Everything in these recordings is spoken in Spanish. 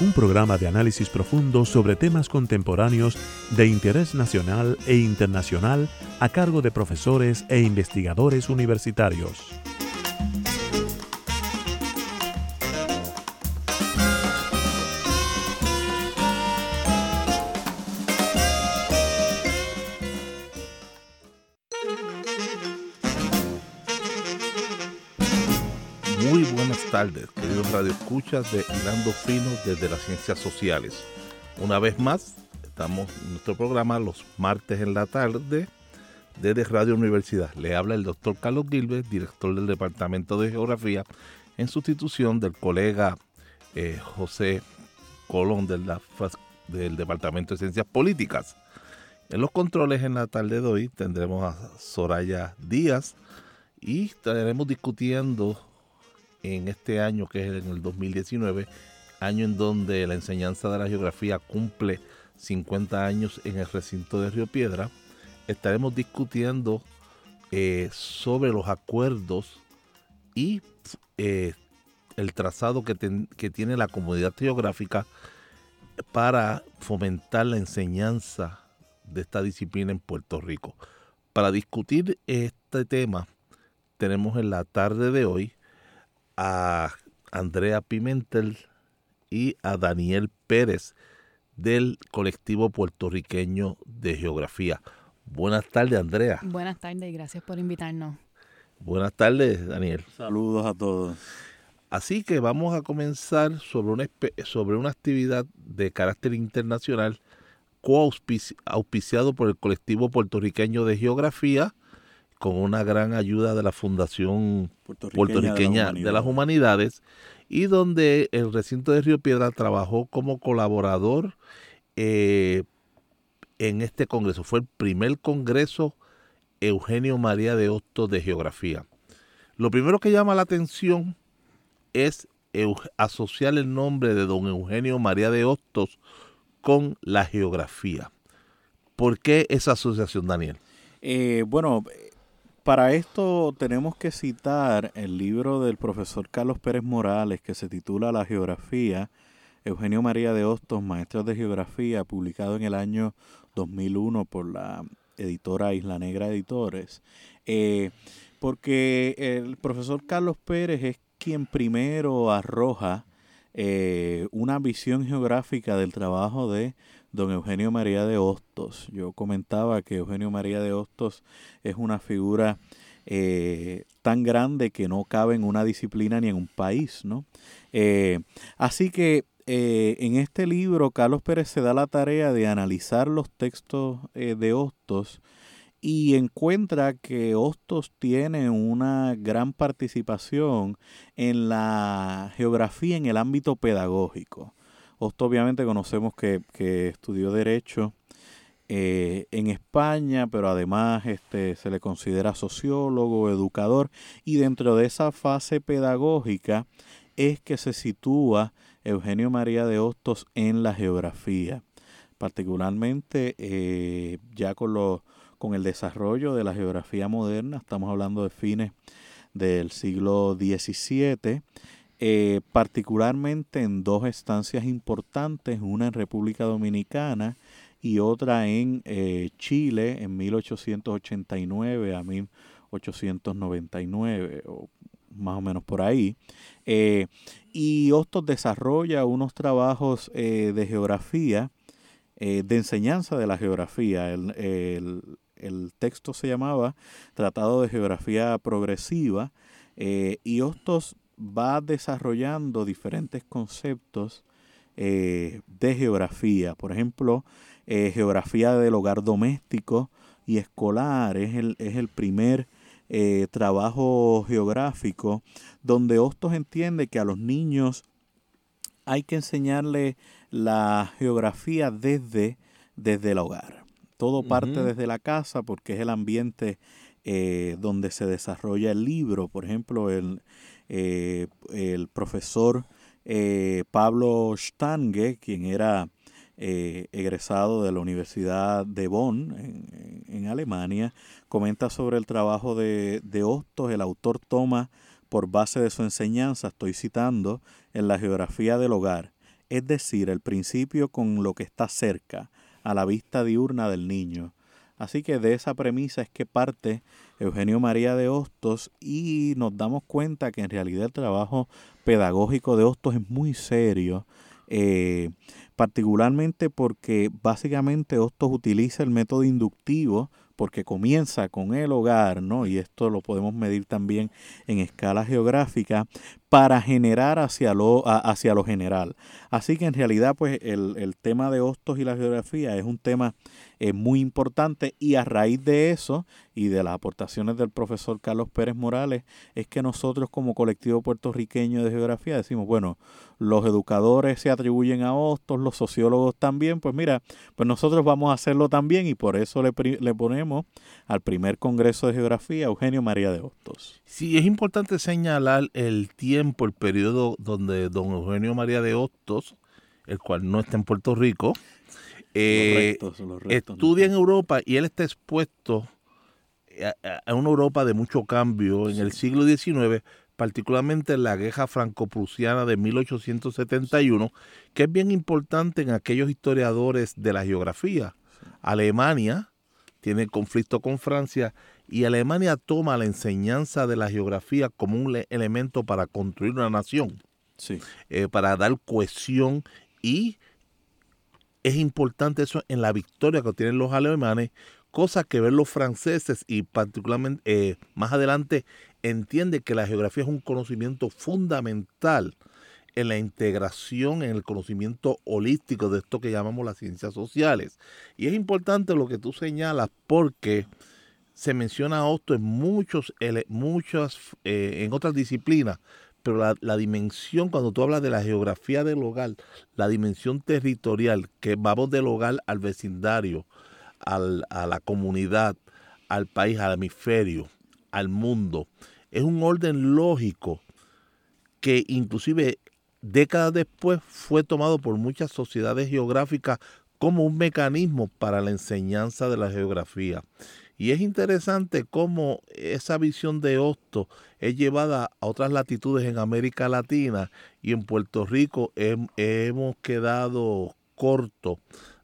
un programa de análisis profundo sobre temas contemporáneos de interés nacional e internacional a cargo de profesores e investigadores universitarios. Tardes, queridos radioescuchas de Hilando Fino desde las Ciencias Sociales. Una vez más, estamos en nuestro programa los martes en la tarde desde Radio Universidad. Le habla el doctor Carlos Gilbert, director del Departamento de Geografía, en sustitución del colega eh, José Colón del, del Departamento de Ciencias Políticas. En los controles en la tarde de hoy tendremos a Soraya Díaz y estaremos discutiendo en este año, que es en el 2019, año en donde la enseñanza de la geografía cumple 50 años en el recinto de Río Piedra, estaremos discutiendo eh, sobre los acuerdos y eh, el trazado que, que tiene la comunidad geográfica para fomentar la enseñanza de esta disciplina en Puerto Rico. Para discutir este tema, tenemos en la tarde de hoy a Andrea Pimentel y a Daniel Pérez del colectivo puertorriqueño de geografía. Buenas tardes, Andrea. Buenas tardes y gracias por invitarnos. Buenas tardes, Daniel. Saludos a todos. Así que vamos a comenzar sobre una, sobre una actividad de carácter internacional auspiciado por el colectivo puertorriqueño de geografía con una gran ayuda de la Fundación Puertorriqueña, de, las Humanidades y donde el recinto de Río Piedra trabajó como colaborador eh, en este congreso. Fue el primer congreso Eugenio María de Hostos de Geografía. Lo primero que llama la atención es asociar el nombre de don Eugenio María de Hostos con la geografía. ¿Por qué esa asociación, Daniel? Eh, bueno, para esto tenemos que citar el libro del profesor Carlos Pérez Morales que se titula La Geografía, Eugenio María de Hostos, Maestros de Geografía, publicado en el año 2001 por la editora Isla Negra Editores, eh, porque el profesor Carlos Pérez es quien primero arroja eh, una visión geográfica del trabajo de don Eugenio María de Hostos. Yo comentaba que Eugenio María de Hostos es una figura eh, tan grande que no cabe en una disciplina ni en un país, ¿no? Eh, así que eh, en este libro Carlos Pérez se da la tarea de analizar los textos de Hostos y encuentra que Hostos tiene una gran participación en la geografía en el ámbito pedagógico. Hostos obviamente conocemos que, estudió Derecho eh, en España, pero además este, se le considera sociólogo, educador, y dentro de esa fase pedagógica es que se sitúa Eugenio María de Hostos en la geografía, particularmente eh, ya con, con el desarrollo de la geografía moderna, estamos hablando de fines del siglo XVII, eh, particularmente en dos estancias importantes, una en República Dominicana y otra en eh, Chile en 1889 a 1899, o más o menos por ahí. Eh, y Hostos desarrolla unos trabajos de geografía, de enseñanza de la geografía. El, el, texto se llamaba Tratado de Geografía Progresiva. y Hostos va desarrollando diferentes conceptos eh, de geografía. Por ejemplo, eh, geografía del hogar doméstico y escolar es el, es el primer eh, trabajo geográfico donde Hostos entiende que a los niños hay que enseñarle la geografía desde, desde el hogar. Todo parte desde la casa porque es el ambiente eh, donde se desarrolla el libro. Por ejemplo, el, eh, el profesor eh, Pablo Stange, quien era egresado de la Universidad de Bonn en, Alemania, comenta sobre el trabajo de, de Hostos. El autor toma por base de su enseñanza, estoy citando, en la geografía del hogar, es decir, el principio con lo que está cerca, a la vista diurna del niño. Así que de esa premisa es que parte Eugenio María de Hostos y nos damos cuenta que en realidad el trabajo pedagógico de Hostos es muy serio, eh, particularmente porque básicamente Hostos utiliza el método inductivo porque comienza con el hogar, ¿no? Y esto lo podemos medir también en escala geográfica para generar hacia lo, hacia lo general. Así que en realidad, pues el, el tema de hostos y la geografía es un tema es muy importante y a raíz de eso y de las aportaciones del profesor Carlos Pérez Morales es que nosotros como colectivo puertorriqueño de geografía decimos, bueno, los educadores se atribuyen a Hostos, los sociólogos también, pues mira, pues nosotros vamos a hacerlo también y por eso le, le ponemos al primer Congreso de Geografía Eugenio María de Hostos. Sí, es importante señalar el tiempo, el periodo donde don Eugenio María de Hostos, el cual no está en Puerto Rico, eh, estudia en Europa y él está expuesto a, una Europa de mucho cambio en el siglo XIX, particularmente en la guerra franco-prusiana de 1871, que es bien importante en aquellos historiadores de la geografía. Alemania tiene conflicto con Francia y Alemania toma la enseñanza de la geografía como un elemento para construir una nación, eh, para dar cohesión y es importante eso en la victoria que tienen los alemanes, cosa que ven los franceses y particularmente eh, más adelante entiende que la geografía es un conocimiento fundamental en la integración, en el conocimiento holístico de esto que llamamos las ciencias sociales. Y es importante lo que tú señalas porque se menciona esto en muchos, muchas, eh, en otras disciplinas, pero la, dimensión, cuando tú hablas de la geografía del hogar, la dimensión territorial, que vamos del hogar al vecindario, al, a la comunidad, al país, al hemisferio, al mundo, es un orden lógico que inclusive décadas después fue tomado por muchas sociedades geográficas como un mecanismo para la enseñanza de la geografía. Y es interesante cómo esa visión de Hosto es llevada a otras latitudes en América Latina y en Puerto Rico hemos quedado cortos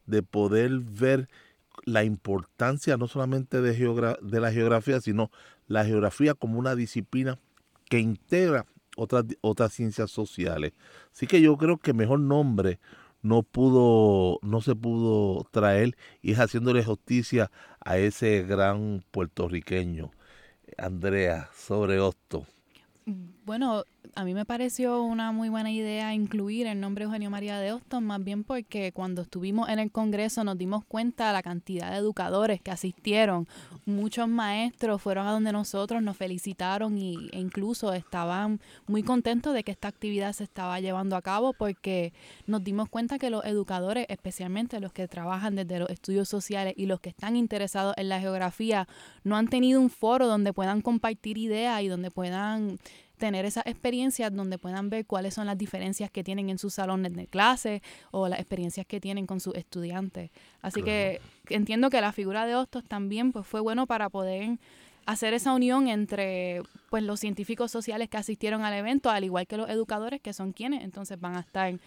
de poder ver la importancia no solamente de, de la geografía, sino la geografía como una disciplina que integra otras, otras ciencias sociales. Así que yo creo que mejor nombre no pudo, no se pudo traer y es haciéndole justicia a ese gran puertorriqueño. Andrea, sobre esto. Bueno, a mí me pareció una muy buena idea incluir el nombre Eugenio María de Hostos, más bien porque cuando estuvimos en el Congreso nos dimos cuenta de la cantidad de educadores que asistieron. Muchos maestros fueron a donde nosotros, nos felicitaron y, e incluso estaban muy contentos de que esta actividad se estaba llevando a cabo porque nos dimos cuenta que los educadores, especialmente los que trabajan desde los estudios sociales y los que están interesados en la geografía, no han tenido un foro donde puedan compartir ideas y donde puedan tener esas experiencias donde puedan ver cuáles son las diferencias que tienen en sus salones de clase o las experiencias que tienen con sus estudiantes. Así que entiendo que la figura de Hostos también pues, fue bueno para poder hacer esa unión entre pues los científicos sociales que asistieron al evento, al igual que los educadores que son quienes entonces van a estar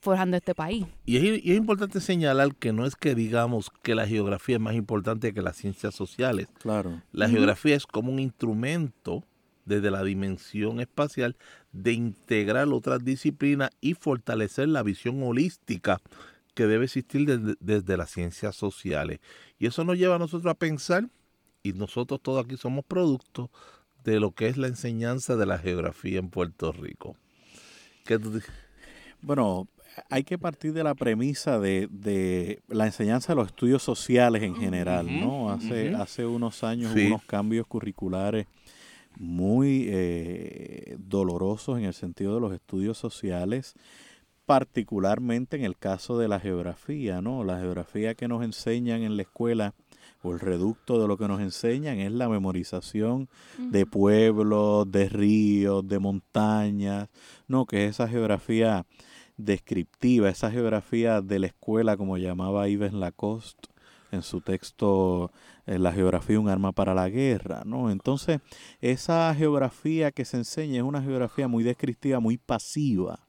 forjando este país. Y es, y es, importante señalar que no es que digamos que la geografía es más importante que las ciencias sociales. Claro. La geografía es como un instrumento desde la dimensión espacial de integrar otras disciplinas y fortalecer la visión holística que debe existir desde, las ciencias sociales. Y eso nos lleva a nosotros a pensar, y nosotros todos aquí somos producto de lo que es la enseñanza de la geografía en Puerto Rico. bueno, hay que partir de la premisa de, la enseñanza de los estudios sociales en general, ¿no? Hace, hace unos años hubo unos cambios curriculares muy eh, dolorosos en el sentido de los estudios sociales, particularmente en el caso de la geografía, ¿no? La geografía que nos enseñan en la escuela o el reducto de lo que nos enseñan es la memorización de pueblos, de ríos, de montañas, ¿no? Que es esa geografía descriptiva, esa geografía de la escuela, como llamaba Yves Lacoste en su texto eh, La geografía, un arma para la guerra, ¿no? Entonces, esa geografía que se enseña es una geografía muy descriptiva, muy pasiva,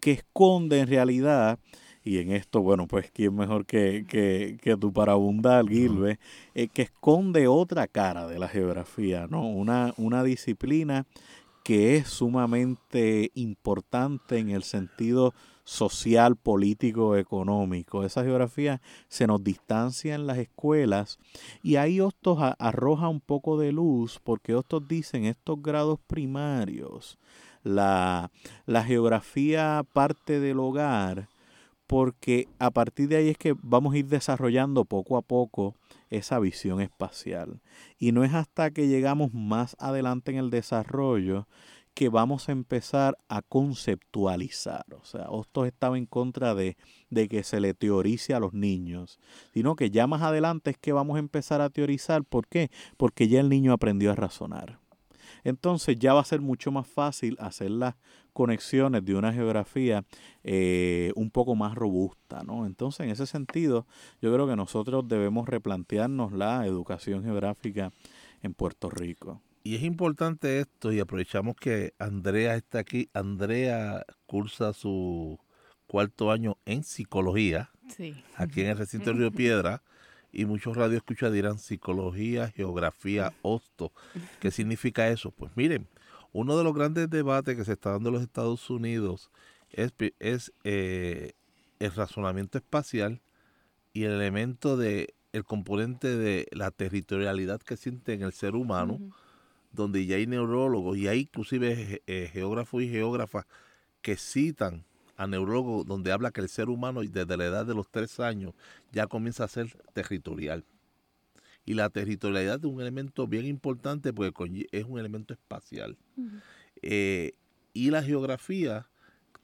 que esconde en realidad y en esto, bueno, pues quién mejor que, que, que tú para abundar, Gilbert, eh, que esconde otra cara de la geografía, ¿no? Una, una disciplina que es sumamente importante en el sentido social, político, económico. Esa geografía se nos distancia en las escuelas y ahí Hostos arroja un poco de luz porque Hostos dicen estos grados primarios, la, la geografía parte del hogar porque a partir de ahí es que vamos a ir desarrollando poco a poco esa visión espacial. Y no es hasta que llegamos más adelante en el desarrollo que vamos a empezar a conceptualizar. O sea, Hostos estaba en contra de, de, que se le teorice a los niños, sino que ya más adelante es que vamos a empezar a teorizar. ¿Por qué? Porque ya el niño aprendió a razonar. Entonces ya va a ser mucho más fácil hacer las conexiones de una geografía eh, un poco más robusta, ¿no? Entonces, en ese sentido, yo creo que nosotros debemos replantearnos la educación geográfica en Puerto Rico. Y es importante esto, y aprovechamos que Andrea está aquí. Andrea cursa su cuarto año en psicología, aquí en el recinto de Río Piedra y muchos radioescuchas dirán psicología, geografía, hosto. ¿Qué significa eso? Pues miren, uno de los grandes debates que se está dando en los Estados Unidos es, es eh, el razonamiento espacial y el elemento de el componente de la territorialidad que siente en el ser humano, donde ya hay neurólogos y hay inclusive eh, geógrafos y geógrafas que citan a neurólogo donde habla que el ser humano desde la edad de los tres años ya comienza a ser territorial. Y la territorialidad es un elemento bien importante porque es un elemento espacial. Eh, y la geografía,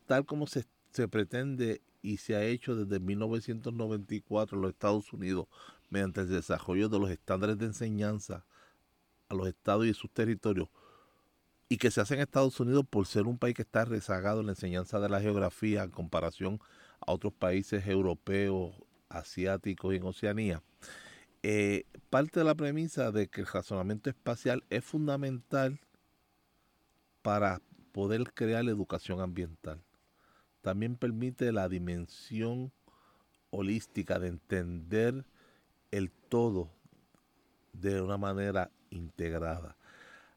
tal como se, se pretende y se ha hecho desde 1994 en los Estados Unidos mediante el desarrollo de los estándares de enseñanza a los estados y sus territorios, y que se hace en Estados Unidos por ser un país que está rezagado en la enseñanza de la geografía en comparación a otros países europeos, asiáticos y en Oceanía. Eh, parte de la premisa de que el razonamiento espacial es fundamental para poder crear la educación ambiental. También permite la dimensión holística de entender el todo de una manera integrada.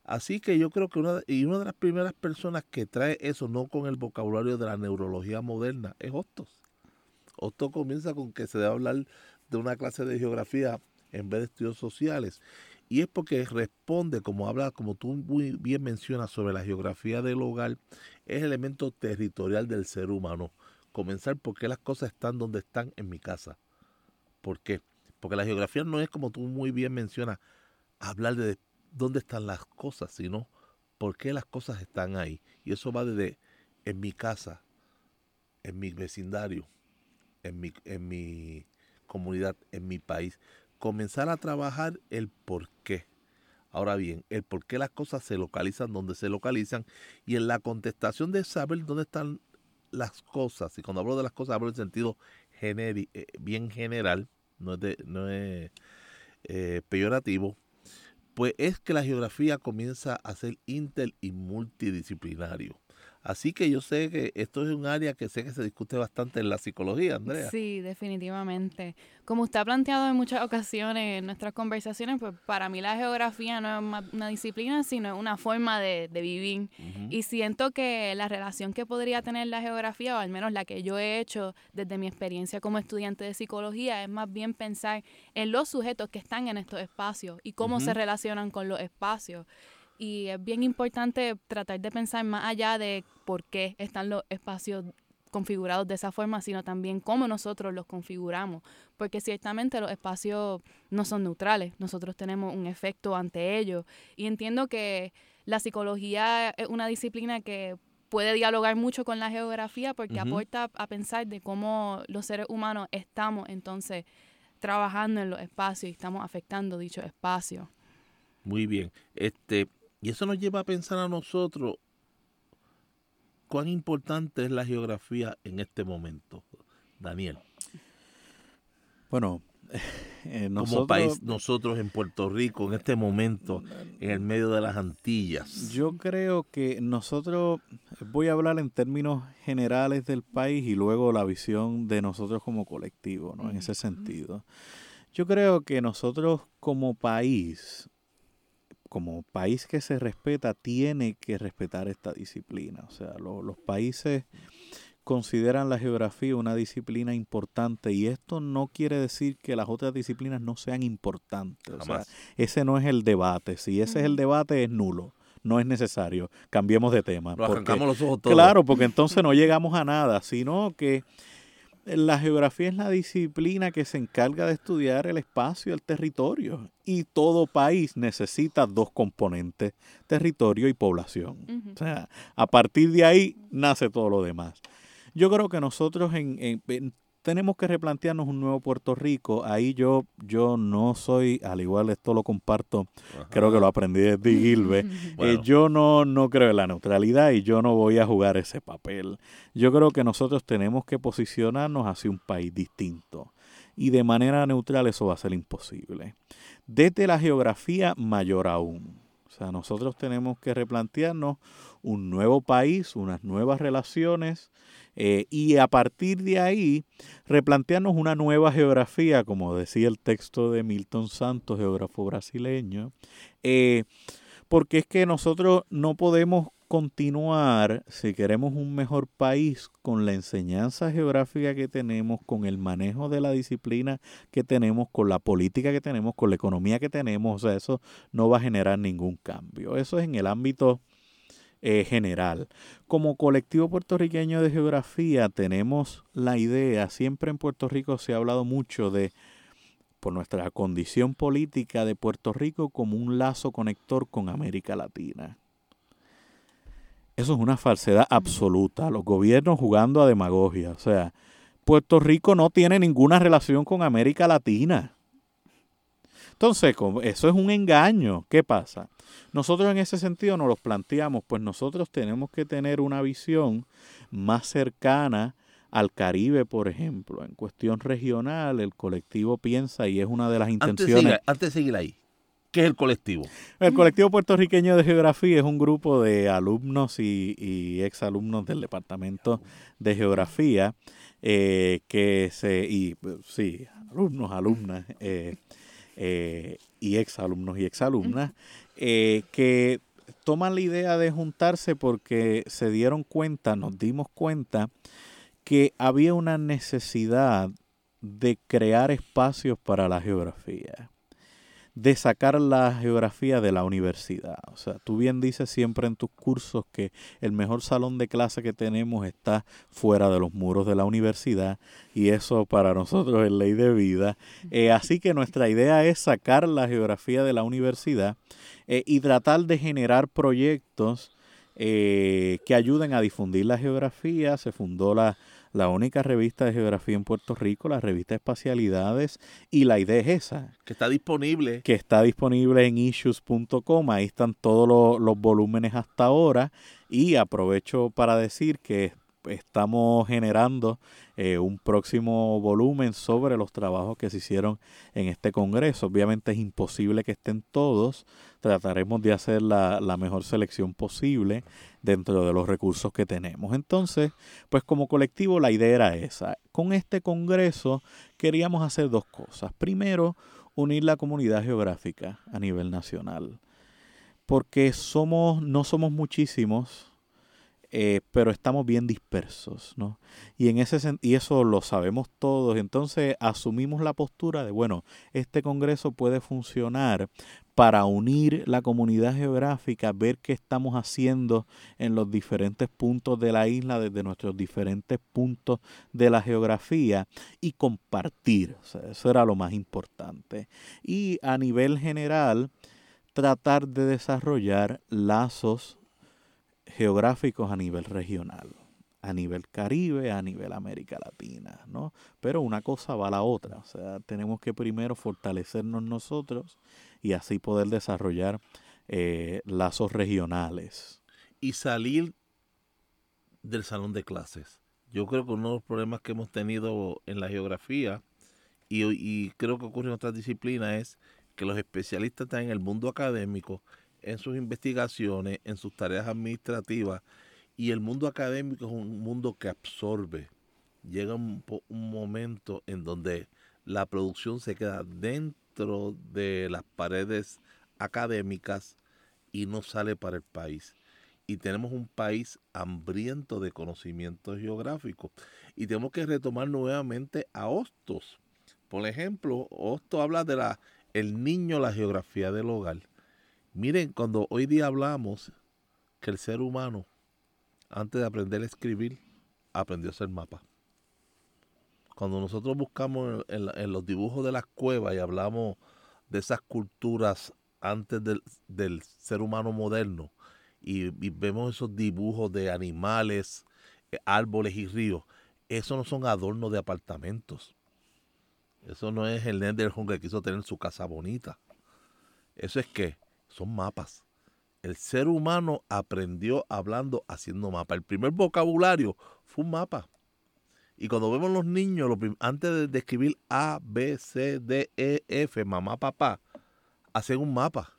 Así que yo creo que una, y una de las primeras personas que trae eso, no con el vocabulario de la neurología moderna, es Hostos. Hostos comienza con que se debe hablar de una clase de geografía en vez de estudios sociales. Y es porque responde, como habla, como tú muy bien mencionas sobre la geografía del hogar, es el elemento territorial del ser humano. Comenzar porque las cosas están donde están en mi casa. ¿Por qué? Porque la geografía no es como tú muy bien mencionas, hablar de dónde están las cosas, sino por qué las cosas están ahí. Y eso va desde en mi casa, en mi vecindario, en mi, en mi comunidad, en mi país. Comenzar a trabajar el por qué. Ahora bien, el por qué las cosas se localizan donde se localizan y en la contestación de saber dónde están las cosas, y cuando hablo de las cosas hablo en sentido eh, bien general, no es, de, no es eh, peyorativo, pues es que la geografía comienza a ser inter y multidisciplinario. Así que yo sé que esto es un área que sé que se discute bastante en la psicología, Andrea. Sí, definitivamente. Como usted ha planteado en muchas ocasiones en nuestras conversaciones, pues para mí la geografía no es una disciplina, sino una forma de, vivir. Y siento que la relación que podría tener la geografía, o al menos la que yo he hecho desde mi experiencia como estudiante de psicología, es más bien pensar en los sujetos que están en estos espacios y cómo se relacionan con los espacios y es bien importante tratar de pensar más allá de por qué están los espacios configurados de esa forma, sino también cómo nosotros los configuramos, porque ciertamente los espacios no son neutrales, nosotros tenemos un efecto ante ellos y entiendo que la psicología es una disciplina que puede dialogar mucho con la geografía porque aporta a pensar de cómo los seres humanos estamos entonces trabajando en los espacios y estamos afectando dicho espacio. Muy bien. Este, y eso nos lleva a pensar a nosotros cuán importante es la geografía en este momento, Daniel. Bueno, eh, nosotros, como país, nosotros en Puerto Rico, en este momento, en el medio de las Antillas. Yo creo que nosotros, voy a hablar en términos generales del país y luego la visión de nosotros como colectivo, ¿no? En ese sentido. Yo creo que nosotros como país, como país que se respeta, tiene que respetar esta disciplina. O sea, los países consideran la geografía una disciplina importante y esto no quiere decir que las otras disciplinas no sean importantes. O sea, ese no es el debate. Si ese es el debate, es nulo. No es necesario. Cambiemos de tema. los ojos todos. Claro, porque entonces no llegamos a nada, sino que la geografía es la disciplina que se encarga de estudiar el espacio, el territorio. Y todo país necesita dos componentes, territorio y población. O sea, a partir de ahí nace todo lo demás. Yo creo que nosotros en, tenemos que replantearnos un nuevo Puerto Rico. Ahí yo, yo no soy, al igual esto lo comparto, creo que lo aprendí de Gilbert. Eh, yo no, no creo en la neutralidad y yo no voy a jugar ese papel. Yo creo que nosotros tenemos que posicionarnos hacia un país distinto. Y de manera neutral eso va a ser imposible. Desde la geografía mayor aún. O sea, nosotros tenemos que replantearnos un nuevo país, unas nuevas relaciones eh, y a partir de ahí replantearnos una nueva geografía, como decía el texto de Milton Santos, geógrafo brasileño, eh, porque es que nosotros no podemos continuar, si queremos un mejor país, con la enseñanza geográfica que tenemos, con el manejo de la disciplina que tenemos, con la política que tenemos, con la economía que tenemos, o sea, eso no va a generar ningún cambio. Eso es en el ámbito eh, general. Como colectivo puertorriqueño de geografía tenemos la idea, siempre en Puerto Rico se ha hablado mucho de, por nuestra condición política, de Puerto Rico como un lazo conector con América Latina. Eso es una falsedad absoluta. Los gobiernos jugando a demagogia. O sea, Puerto Rico no tiene ninguna relación con América Latina. Entonces, eso es un engaño. ¿Qué pasa? Nosotros en ese sentido nos los planteamos, pues nosotros tenemos que tener una visión más cercana al Caribe, por ejemplo. En cuestión regional, el colectivo piensa y es una de las intenciones. Antes de seguir, ahí, ¿qué es el colectivo? El colectivo puertorriqueño de geografía es un grupo de alumnos y, y exalumnos del departamento de geografía eh, que se, y sí, alumnos, alumnas, eh, eh, y exalumnos y exalumnas, eh, que toman la idea de juntarse porque se dieron cuenta, nos dimos cuenta, que había una necesidad de crear espacios para la geografía de sacar la geografía de la universidad. O sea, tú bien dices siempre en tus cursos que el mejor salón de clase que tenemos está fuera de los muros de la universidad y eso para nosotros es ley de vida. Eh, así que nuestra idea es sacar la geografía de la universidad eh, y tratar de generar proyectos eh, que ayuden a difundir la geografía. Se fundó la la única revista de geografía en Puerto Rico, la revista Espacialidades, y la idea es esa. Que está disponible. Que está disponible en issues.com, ahí están todos los, los volúmenes hasta ahora, y aprovecho para decir que estamos generando eh, un próximo volumen sobre los trabajos que se hicieron en este Congreso. Obviamente es imposible que estén todos, trataremos de hacer la, la mejor selección posible dentro de los recursos que tenemos. Entonces, pues como colectivo la idea era esa. Con este Congreso queríamos hacer dos cosas. Primero, unir la comunidad geográfica a nivel nacional. Porque somos, no somos muchísimos, eh, pero estamos bien dispersos, ¿no? Y, en ese, y eso lo sabemos todos, entonces asumimos la postura de, bueno, este Congreso puede funcionar para unir la comunidad geográfica, ver qué estamos haciendo en los diferentes puntos de la isla, desde nuestros diferentes puntos de la geografía y compartir, eso era lo más importante. Y a nivel general, tratar de desarrollar lazos geográficos a nivel regional, a nivel Caribe, a nivel América Latina, ¿no? Pero una cosa va a la otra, o sea, tenemos que primero fortalecernos nosotros y así poder desarrollar eh, lazos regionales. Y salir del salón de clases. Yo creo que uno de los problemas que hemos tenido en la geografía, y, y creo que ocurre en otras disciplinas, es que los especialistas están en el mundo académico, en sus investigaciones, en sus tareas administrativas, y el mundo académico es un mundo que absorbe. Llega un, momento en donde la producción se queda dentro de las paredes académicas y no sale para el país. Y tenemos un país hambriento de conocimientos geográficos. Y tenemos que retomar nuevamente a Hostos. Por ejemplo, Hostos habla de la el niño, la geografía del hogar. Miren, cuando hoy día hablamos que el ser humano, antes de aprender a escribir, aprendió a hacer mapas. Cuando nosotros buscamos en, los dibujos de las cuevas y hablamos de esas culturas antes del, ser humano moderno y, vemos esos dibujos de animales, eh, árboles y ríos, esos no son adornos de apartamentos. Eso no es el Nenderhorn que quiso tener su casa bonita. Eso es que son mapas. El ser humano aprendió hablando, haciendo mapas. El primer vocabulario fue un mapa. Y cuando vemos los niños, antes de, escribir A, B, C, D, E, F, mamá, papá, hacen un mapa.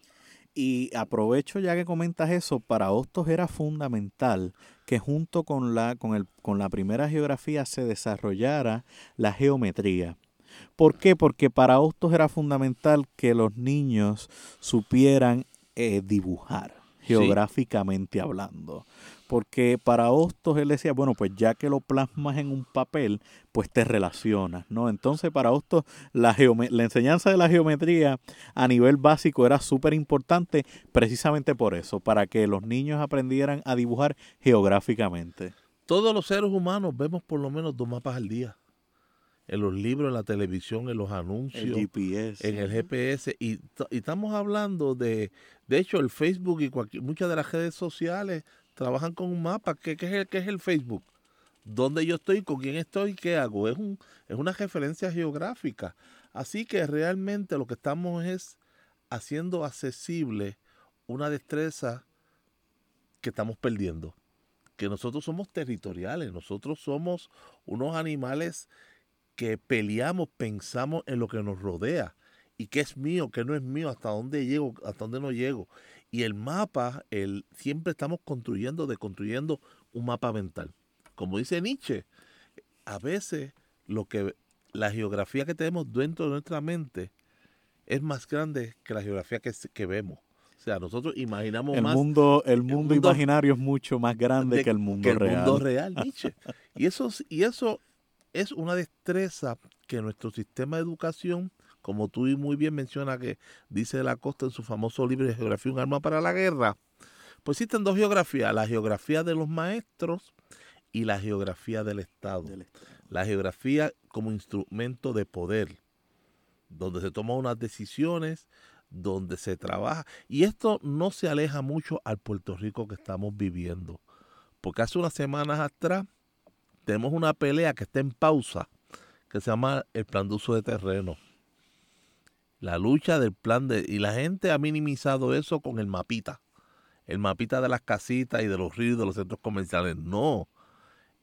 Y aprovecho ya que comentas eso, para Hostos era fundamental que junto con la, con, el, con la primera geografía se desarrollara la geometría. ¿Por qué? Porque para Hostos era fundamental que los niños supieran eh, dibujar, geográficamente hablando. Porque para Hostos él decía, bueno, pues ya que lo plasmas en un papel, pues te relacionas, ¿no? Entonces para Hostos la, la enseñanza de la geometría a nivel básico era súper importante precisamente por eso, para que los niños aprendieran a dibujar geográficamente. Todos los seres humanos vemos por lo menos dos mapas al día en los libros, en la televisión, en los anuncios, en el GPS. Y, estamos hablando de, de hecho, el Facebook y cualquier, muchas de las redes sociales trabajan con un mapa. ¿Qué, es, el, qué es el Facebook? ¿Dónde yo estoy? ¿Con quién estoy? ¿Qué hago? Es, un, es una referencia geográfica. Así que realmente lo que estamos es haciendo accesible una destreza que estamos perdiendo. Que nosotros somos territoriales, nosotros somos unos animales que peleamos, pensamos en lo que nos rodea y qué es mío, qué no es mío, hasta dónde llego, hasta dónde no llego. Y el mapa, el, siempre estamos construyendo, deconstruyendo un mapa mental. Como dice Nietzsche, a veces lo que la geografía que tenemos dentro de nuestra mente es más grande que la geografía que, que vemos. O sea, nosotros imaginamos el más. Mundo, el, mundo imaginario es mucho más grande que el mundo que el real. mundo real, Nietzsche. y eso, y eso es una destreza que nuestro sistema de educación, como tú muy bien mencionas que dice de la Costa en su famoso libro de Geografía, un arma para la guerra, pues existen dos geografías, la geografía de los maestros y la geografía del Estado. La geografía como instrumento de poder, donde se toman unas decisiones, donde se trabaja. Y esto no se aleja mucho al Puerto Rico que estamos viviendo. Porque hace unas semanas atrás tenemos una pelea que está en pausa, que se llama el plan de uso de terreno. La lucha del plan de... Y la gente ha minimizado eso con el mapita. El mapita de las casitas y de los ríos y de los centros comerciales. No.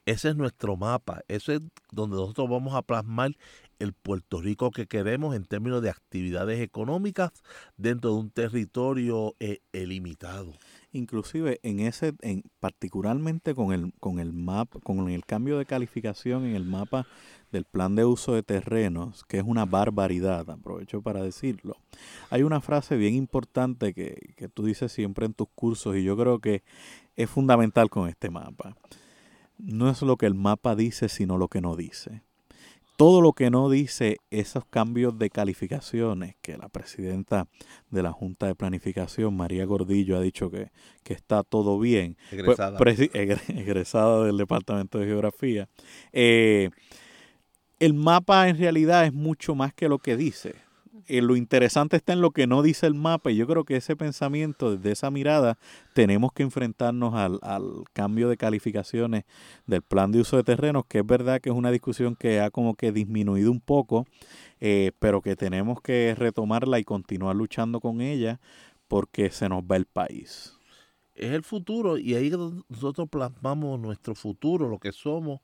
Ese es nuestro mapa. Eso es donde nosotros vamos a plasmar el Puerto Rico que queremos en términos de actividades económicas dentro de un territorio eh, limitado inclusive en ese, en, particularmente con el, con el mapa, con el cambio de calificación en el mapa del plan de uso de terrenos, que es una barbaridad, aprovecho para decirlo. Hay una frase bien importante que, que tú dices siempre en tus cursos y yo creo que es fundamental con este mapa. No es lo que el mapa dice, sino lo que no dice todo lo que no dice esos cambios de calificaciones que la presidenta de la Junta de Planificación, María Gordillo, ha dicho que, está todo bien. Pues, egresada. del Departamento de Geografía. Eh, el mapa en realidad es mucho más que lo que dice. Eh, lo interesante está en lo que no dice el mapa y yo creo que ese pensamiento, desde esa mirada, tenemos que enfrentarnos al, al cambio de calificaciones del plan de uso de terrenos, que es verdad que es una discusión que ha como que disminuido un poco, eh, pero que tenemos que retomarla y continuar luchando con ella porque se nos va el país. Es el futuro y ahí nosotros plasmamos nuestro futuro, lo que somos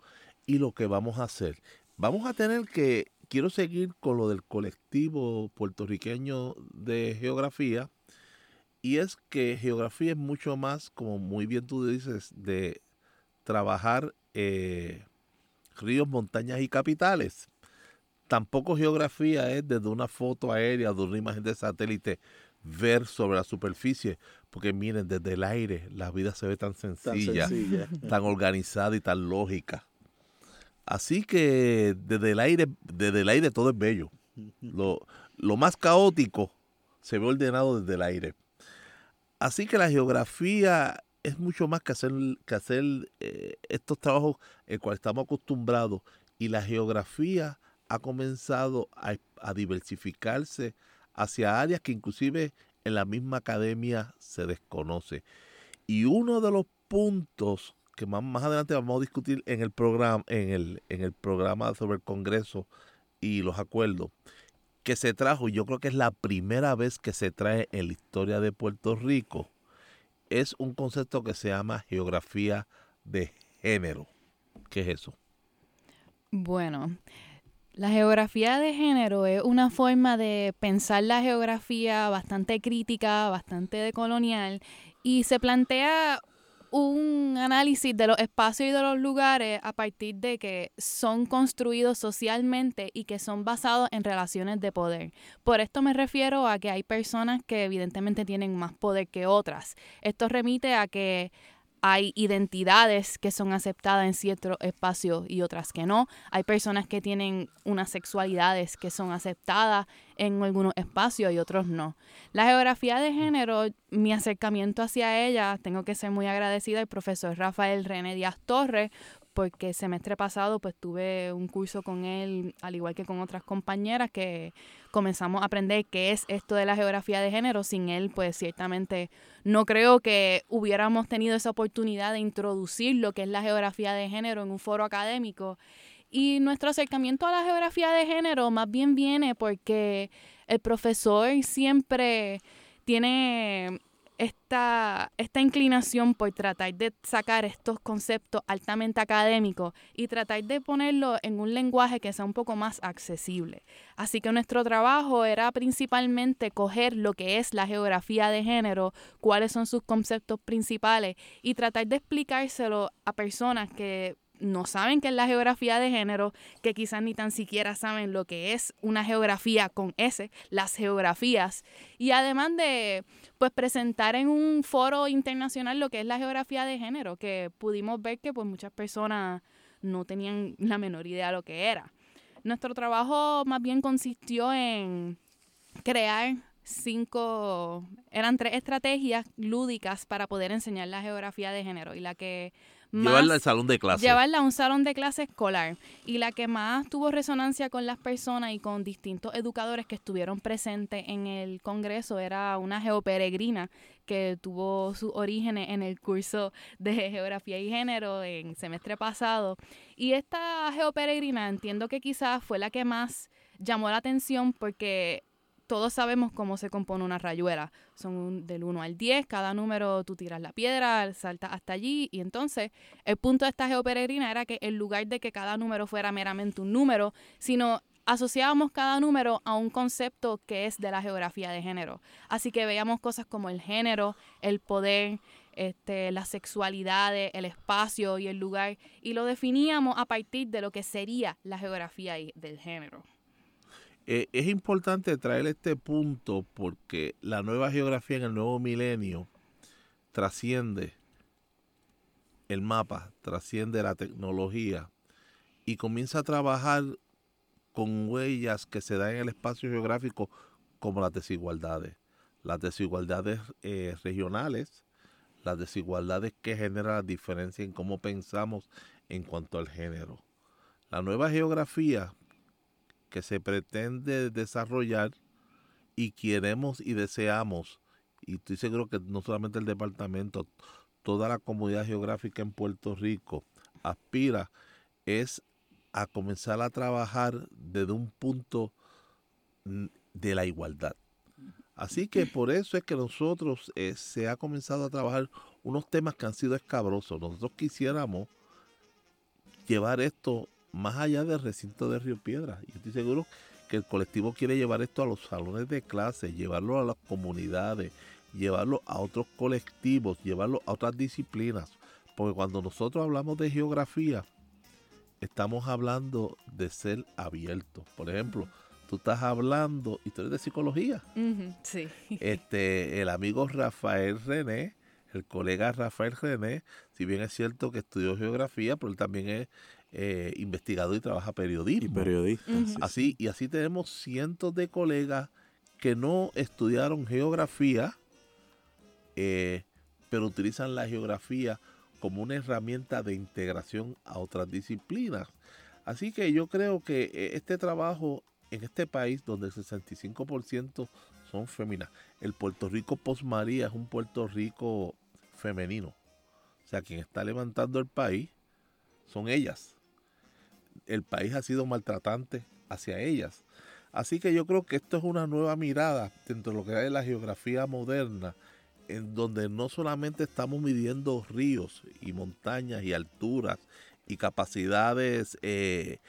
y lo que vamos a hacer. Vamos a tener que quiero seguir con lo del colectivo puertorriqueño de geografía. Y es que geografía es mucho más, como muy bien tú dices, de trabajar eh, ríos, montañas y capitales. Tampoco geografía es desde una foto aérea, de una imagen de satélite, ver sobre la superficie. Porque miren, desde el aire la vida se ve tan sencilla, tan organizada y tan lógica. Así que desde el aire, desde el aire todo es bello. Lo, más caótico se ve ordenado desde el aire. Así que la geografía es mucho más que hacer, que hacer eh, estos trabajos en cuales estamos acostumbrados. Y la geografía ha comenzado a, a diversificarse hacia áreas que inclusive en la misma academia se desconoce. Y uno de los puntos que más, más adelante vamos a discutir en el programa, en el, en el programa sobre el Congreso y los acuerdos, que se trajo, y yo creo que es la primera vez que se trae en la historia de Puerto Rico, es un concepto que se llama geografía de género. ¿Qué es eso? Bueno, la geografía de género es una forma de pensar la geografía bastante crítica, bastante decolonial, y se plantea un análisis de los espacios y de los lugares a partir de que son construidos socialmente y que son basados en relaciones de poder. Por esto me refiero a que hay personas que evidentemente tienen más poder que otras. Esto remite a que hay identidades que son aceptadas en ciertos espacios y otras que no. Hay personas que tienen unas sexualidades que son aceptadas en algunos espacios y otros no. La geografía de género, mi acercamiento hacia ella, tengo que ser muy agradecida al profesor Rafael René Díaz Torres porque el semestre pasado pues tuve un curso con él, al igual que con otras compañeras, que comenzamos a aprender qué es esto de la geografía de género. Sin él, pues ciertamente no creo que hubiéramos tenido esa oportunidad de introducir lo que es la geografía de género en un foro académico. Y nuestro acercamiento a la geografía de género más bien viene porque el profesor siempre tiene esta, esta inclinación por tratar de sacar estos conceptos altamente académicos y tratar de ponerlo en un lenguaje que sea un poco más accesible. Así que nuestro trabajo era principalmente coger lo que es la geografía de género, cuáles son sus conceptos principales y tratar de explicárselo a personas que no saben qué es la geografía de género, que quizás ni tan siquiera saben lo que es una geografía con S, las geografías, y además de pues presentar en un foro internacional lo que es la geografía de género, que pudimos ver que pues muchas personas no tenían la menor idea de lo que era. Nuestro trabajo más bien consistió en crear cinco, eran tres estrategias lúdicas para poder enseñar la geografía de género y la que llevarla al salón de clase. Llevarla a un salón de clase escolar. Y la que más tuvo resonancia con las personas y con distintos educadores que estuvieron presentes en el Congreso era una geoperegrina que tuvo sus orígenes en el curso de Geografía y Género en semestre pasado. Y esta geoperegrina entiendo que quizás fue la que más llamó la atención porque todos sabemos cómo se compone una rayuela. Son del 1 al 10, cada número tú tiras la piedra, saltas hasta allí y entonces el punto de esta geoperegrina era que en lugar de que cada número fuera meramente un número, sino asociábamos cada número a un concepto que es de la geografía de género. Así que veíamos cosas como el género, el poder, este, las sexualidades, el espacio y el lugar, y lo definíamos a partir de lo que sería la geografía del género. Eh, es importante traer este punto porque la nueva geografía en el nuevo milenio trasciende el mapa, trasciende la tecnología y comienza a trabajar con huellas que se dan en el espacio geográfico como las desigualdades. Las desigualdades eh, regionales, las desigualdades que generan la diferencia en cómo pensamos en cuanto al género. La nueva geografía que se pretende desarrollar y queremos y deseamos, y estoy seguro que no solamente el departamento, toda la comunidad geográfica en Puerto Rico aspira es a comenzar a trabajar desde un punto de la igualdad. Así que por eso es que nosotros eh, se ha comenzado a trabajar unos temas que han sido escabrosos. Nosotros quisiéramos llevar esto más allá del recinto de Río Piedra. Y estoy seguro que el colectivo quiere llevar esto a los salones de clase, llevarlo a las comunidades, llevarlo a otros colectivos, llevarlo a otras disciplinas. Porque cuando nosotros hablamos de geografía, estamos hablando de ser abierto. Por ejemplo, tú estás hablando historias de psicología. sí. Este, el amigo Rafael René, el colega Rafael René, si bien es cierto que estudió geografía, pero él también es eh, investigador y trabaja periodismo. Y periodista. Así, y así tenemos cientos de colegas que no estudiaron geografía, eh, pero utilizan la geografía como una herramienta de integración a otras disciplinas. Así que yo creo que eh, este trabajo en este país donde el 65% son femeninas, el Puerto Rico post María es un Puerto Rico femenino. O sea, quien está levantando el país son ellas. El país ha sido maltratante hacia ellas. Así que yo creo que esto es una nueva mirada dentro de lo que es la geografía moderna en donde no solamente estamos midiendo ríos y montañas y alturas y capacidades eh,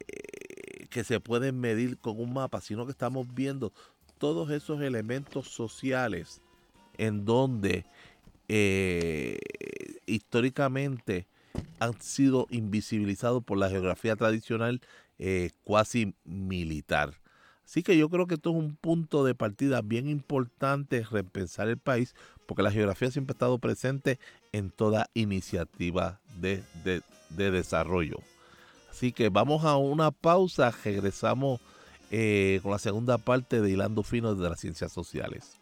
eh, que se pueden medir con un mapa, sino que estamos viendo todos esos elementos sociales en donde eh, históricamente han sido invisibilizados por la geografía tradicional cuasi militar. Así que yo creo que esto es un punto de partida bien importante, repensar el país, porque la geografía siempre ha estado presente en toda iniciativa de, desarrollo. Así que vamos a una pausa, regresamos eh, con la segunda parte de Hilando Fino de las Ciencias Sociales.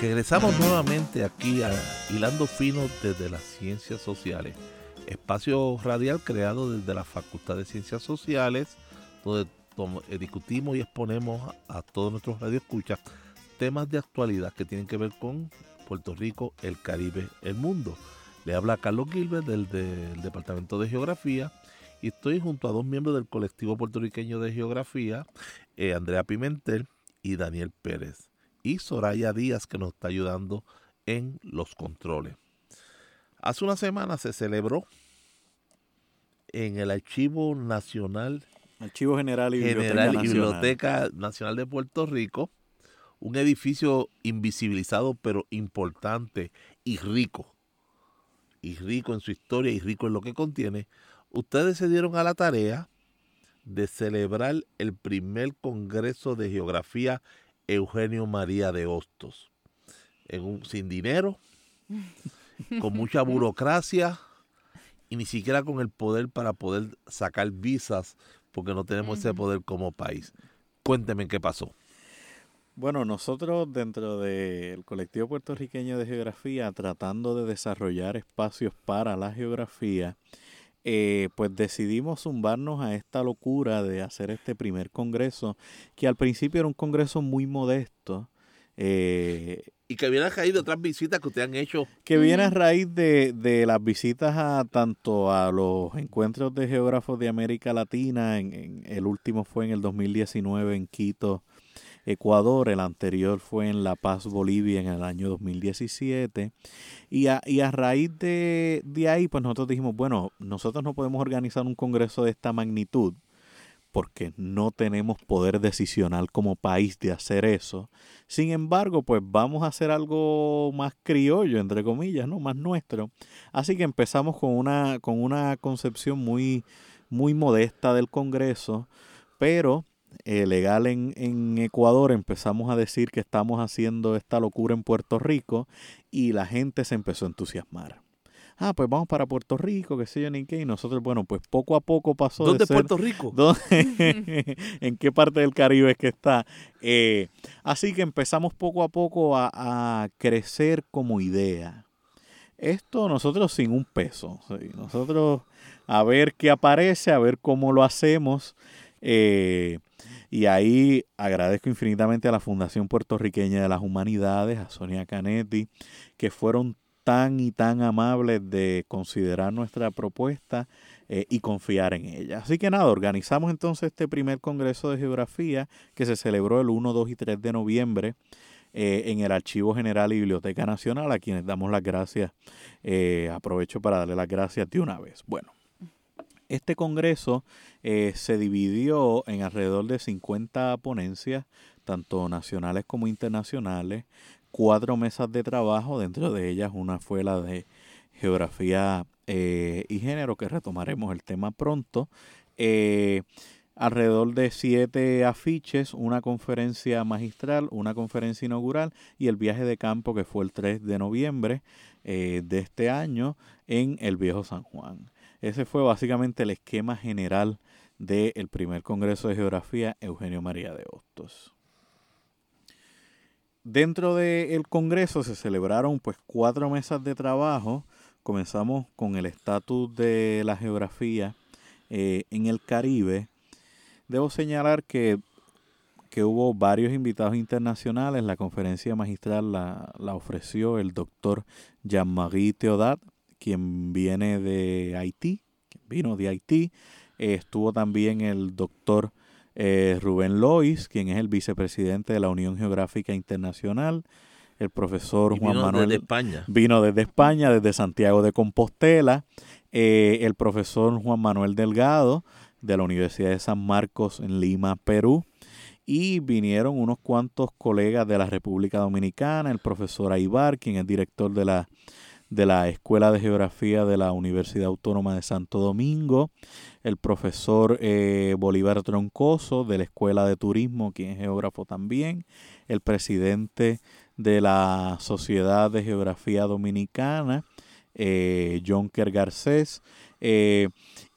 Regresamos nuevamente aquí a Hilando Fino desde las Ciencias Sociales espacio radial creado desde la Facultad de Ciencias Sociales, donde eh, discutimos y exponemos a, todos nuestros radioescuchas temas de actualidad que tienen que ver con Puerto Rico, el Caribe, el mundo. Le habla Carlos Gilbert del, Departamento de Geografía y estoy junto a dos miembros del colectivo puertorriqueño de geografía, eh, Andrea Pimentel y Daniel Pérez, y Soraya Díaz que nos está ayudando en los controles. Hace una semana se celebró en el Archivo Nacional, Archivo General y Biblioteca, Nacional. de Puerto Rico, un edificio invisibilizado pero importante y rico, y rico en su historia y rico en lo que contiene, ustedes se dieron a la tarea de celebrar el primer Congreso de Geografía Eugenio María de Hostos, en un, sin dinero, con mucha burocracia y ni siquiera con el poder para poder sacar visas, porque no tenemos ese poder como país. Cuénteme qué pasó. Bueno, nosotros dentro del colectivo puertorriqueño de geografía, tratando de desarrollar espacios para la geografía, eh, pues decidimos zumbarnos a esta locura de hacer este primer congreso, que al principio era un congreso muy modesto, eh, y que viene a raíz de otras visitas que ustedes han hecho. Que viene a raíz de, de las visitas a tanto a los encuentros de geógrafos de América Latina, en, el último fue en el 2019 en Quito, Ecuador, el anterior fue en La Paz, Bolivia, en el año 2017. Y a, y a raíz de, de ahí, pues nosotros dijimos, bueno, nosotros no podemos organizar un congreso de esta magnitud porque no tenemos poder decisional como país de hacer eso. Sin embargo, pues vamos a hacer algo más criollo, entre comillas, ¿no? Más nuestro. Así que empezamos con una, con una concepción muy, muy modesta del Congreso, pero eh, legal en, en Ecuador, empezamos a decir que estamos haciendo esta locura en Puerto Rico y la gente se empezó a entusiasmar ah, pues vamos para Puerto Rico, qué sé yo, ni qué. Y nosotros, bueno, pues poco a poco pasó. ¿Dónde es Puerto Rico? ¿En qué parte del Caribe es que está? Eh, así que empezamos poco a poco a, crecer como idea. Esto nosotros sin un peso. Nosotros a ver qué aparece, a ver cómo lo hacemos. Eh, y ahí agradezco infinitamente a la Fundación Puertorriqueña de las Humanidades, a Sonia Canetti, que fueron tan y tan amables de considerar nuestra propuesta eh, y confiar en ella. Así que nada, organizamos entonces este primer Congreso de Geografía que se celebró el 1, 2 y 3 de noviembre eh, en el Archivo General y Biblioteca Nacional, a quienes damos las gracias. Eh, aprovecho para darle las gracias de una vez. Bueno, este Congreso se dividió en alrededor de 50 ponencias, tanto nacionales como internacionales, cuatro mesas de trabajo, dentro de ellas una fue la de geografía eh, y género, que retomaremos el tema pronto. Eh, alrededor de siete afiches, una conferencia magistral, una conferencia inaugural y el viaje de campo que fue el 3 de noviembre eh, de este año en el Viejo San Juan. Ese fue básicamente el esquema general del primer Congreso de Geografía Eugenio María de Hostos. Dentro del Congreso se celebraron pues cuatro mesas de trabajo. Comenzamos con el estatus de la geografía eh, en el Caribe. Debo señalar que, que, hubo varios invitados internacionales. La conferencia magistral la, la ofreció el doctor Jean-Marie Theodat, quien viene de Haití, quien vino de Haití. estuvo también el doctor eh, Rubén Lois, quien es el vicepresidente de la Unión Geográfica Internacional, el profesor Juan vino Manuel. Desde España. Vino desde España, desde Santiago de Compostela, eh, el profesor Juan Manuel Delgado, de la Universidad de San Marcos en Lima, Perú. Y vinieron unos cuantos colegas de la República Dominicana, el profesor Aibar, quien es director de la de la Escuela de Geografía de la Universidad Autónoma de Santo Domingo, el profesor eh, Bolívar Troncoso de la Escuela de Turismo, quien es geógrafo también, el presidente de la Sociedad de Geografía Dominicana, eh, John Kerr Garcés, eh,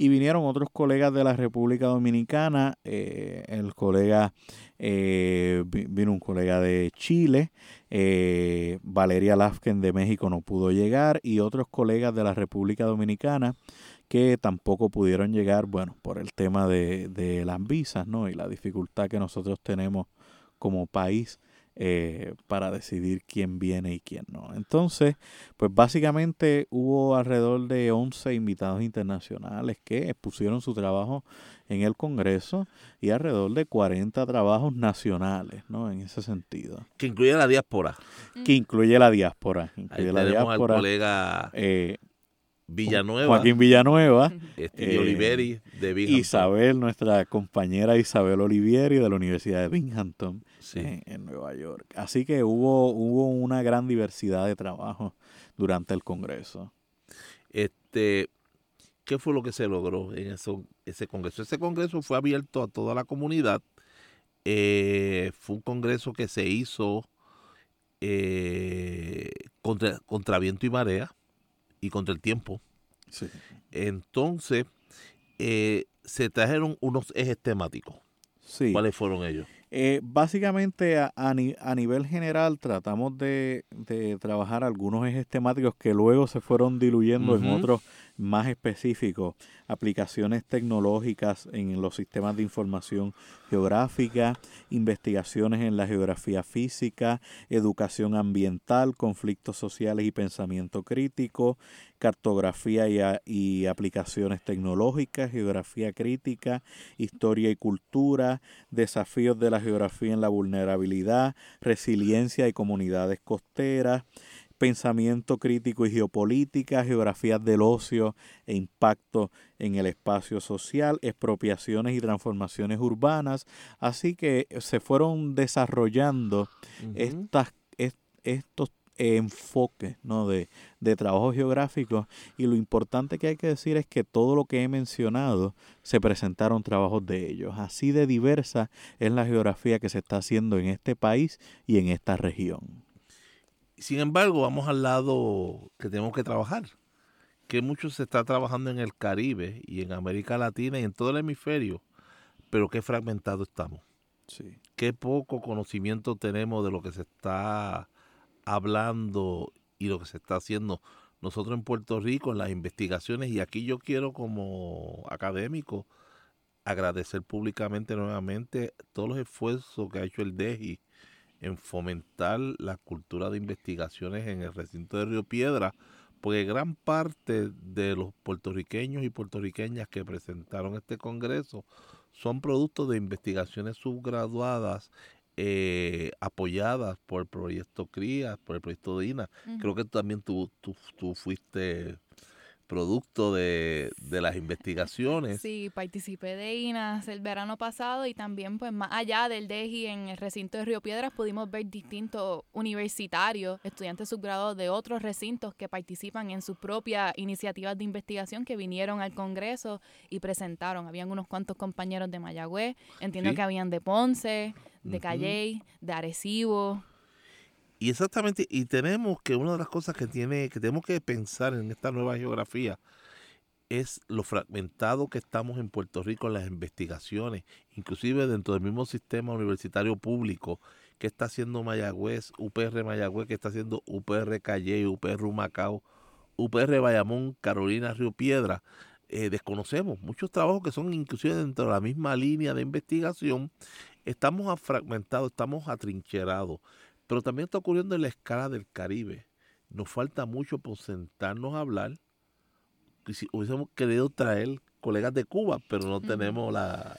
y vinieron otros colegas de la República Dominicana, el colega, vino un colega de Chile, Valeria Lafken de México no pudo llegar, y otros colegas de la República Dominicana, que tampoco pudieron llegar, bueno, por el tema de, de las visas, ¿no? Y la dificultad que nosotros tenemos como país eh, para decidir quién viene y quién no. Entonces, pues básicamente hubo alrededor de 11 invitados internacionales que expusieron su trabajo en el Congreso y alrededor de 40 trabajos nacionales, ¿no? En ese sentido. Que incluye la diáspora. Que incluye la diáspora. Incluye la diáspora. Al colega eh, Villanueva. Joaquín Villanueva. Este, Oliveri de Binghamton. Isabel, nuestra compañera Isabel Olivieri de la Universidad de Binghamton en, Nueva York. Así que hubo, hubo una gran diversidad de trabajo durante el Congreso. Este, ¿Qué fue lo que se logró en eso, ese Congreso? Ese Congreso fue abierto a toda la comunidad. Eh, fue un Congreso que se hizo eh, contra, contra viento y marea y contra el tiempo. Entonces, eh, se trajeron unos ejes temáticos. ¿Cuáles fueron ellos? Eh, básicamente, a, a, nivel general, tratamos de, de, trabajar algunos ejes temáticos que luego se fueron diluyendo en otros más específicos. Aplicaciones tecnológicas en los sistemas de información geográfica, investigaciones en la geografía física, educación ambiental, conflictos sociales y pensamiento crítico, cartografía y, aplicaciones tecnológicas, geografía crítica, historia y cultura, desafíos de la geografía en la vulnerabilidad, resiliencia y comunidades costeras, pensamiento crítico y geopolítica, geografías del ocio e impacto en el espacio social, expropiaciones y transformaciones urbanas. Así que se fueron desarrollando estas, estos enfoque ¿no? de, de trabajo geográfico y lo importante que hay que decir es que todo lo que he mencionado se presentaron trabajos de ellos. Así de diversa es la geografía que se está haciendo en este país y en esta región. Sin embargo, vamos al lado que tenemos que trabajar, que mucho se está trabajando en el Caribe y en América Latina y en todo el hemisferio, pero qué fragmentado estamos. Sí. Qué poco conocimiento tenemos de lo que se está hablando y lo que se está haciendo nosotros en Puerto Rico en las investigaciones y aquí yo quiero como académico agradecer públicamente nuevamente todos los esfuerzos que ha hecho el DEGI en fomentar la cultura de investigaciones en el recinto de Río Piedra, porque gran parte de los puertorriqueños y puertorriqueñas que presentaron este congreso son productos de investigaciones subgraduadas eh, apoyadas por el proyecto CRIA, por el proyecto DINA. Creo que también tú, tú, tú fuiste producto de, las investigaciones. Sí, participé de INAS el verano pasado y también pues más allá del DEGI en el recinto de Río Piedras pudimos ver distintos universitarios, estudiantes subgraduados de otros recintos que participan en sus propias iniciativas de investigación que vinieron al Congreso y presentaron. Habían unos cuantos compañeros de Mayagüez, entiendo que habían de Ponce, de Calley, de Arecibo. Y exactamente, y tenemos que una de las cosas que tiene, que tenemos que pensar en esta nueva geografía es lo fragmentado que estamos en Puerto Rico en las investigaciones, inclusive dentro del mismo sistema universitario público que está haciendo Mayagüez, UPR Mayagüez, que está haciendo UPR Calle, UPR Humacao, UPR Bayamón, Carolina Río Piedra. Eh, desconocemos muchos trabajos que son inclusive dentro de la misma línea de investigación. Estamos fragmentados, estamos atrincherados. Pero también está ocurriendo en la escala del Caribe. Nos falta mucho por sentarnos a hablar. Si hubiésemos querido traer colegas de Cuba, pero no tenemos la,